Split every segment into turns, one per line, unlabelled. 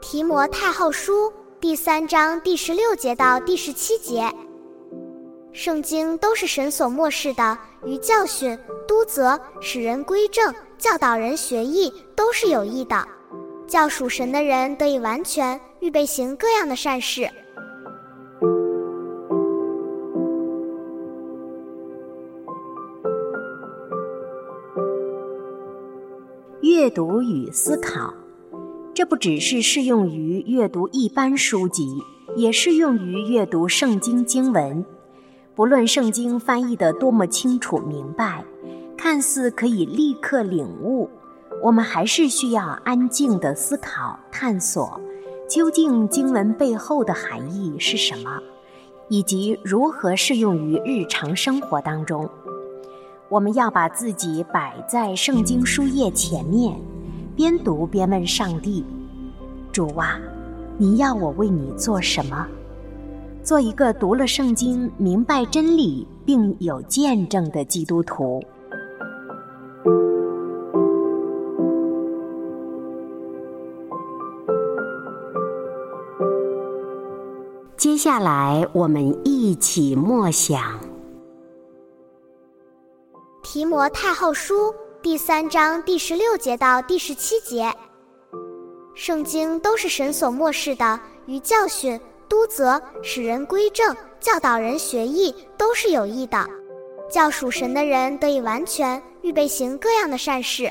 提摩太后书第三章第十六节到第十七节，圣经都是神所漠视的，于教训、督责、使人归正、教导人学艺，都是有益的，叫属神的人得以完全，预备行各样的善事。
阅读与思考。这不只是适用于阅读一般书籍，也适用于阅读圣经经文。不论圣经翻译的多么清楚明白，看似可以立刻领悟，我们还是需要安静的思考探索，究竟经文背后的含义是什么，以及如何适用于日常生活当中。我们要把自己摆在圣经书页前面。边读边问上帝：“主啊，你要我为你做什么？做一个读了圣经、明白真理并有见证的基督徒。”接下来，我们一起默想《
提摩太后书》。第三章第十六节到第十七节，圣经都是神所漠视的，于教训、督责、使人归正、教导人学艺，都是有益的，叫属神的人得以完全，预备行各样的善事。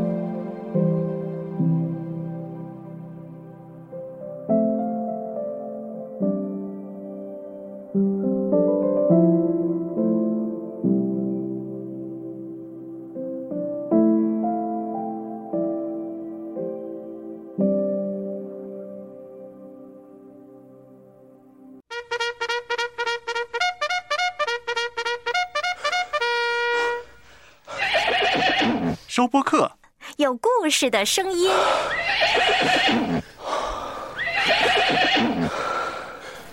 收播客
有故事的声音。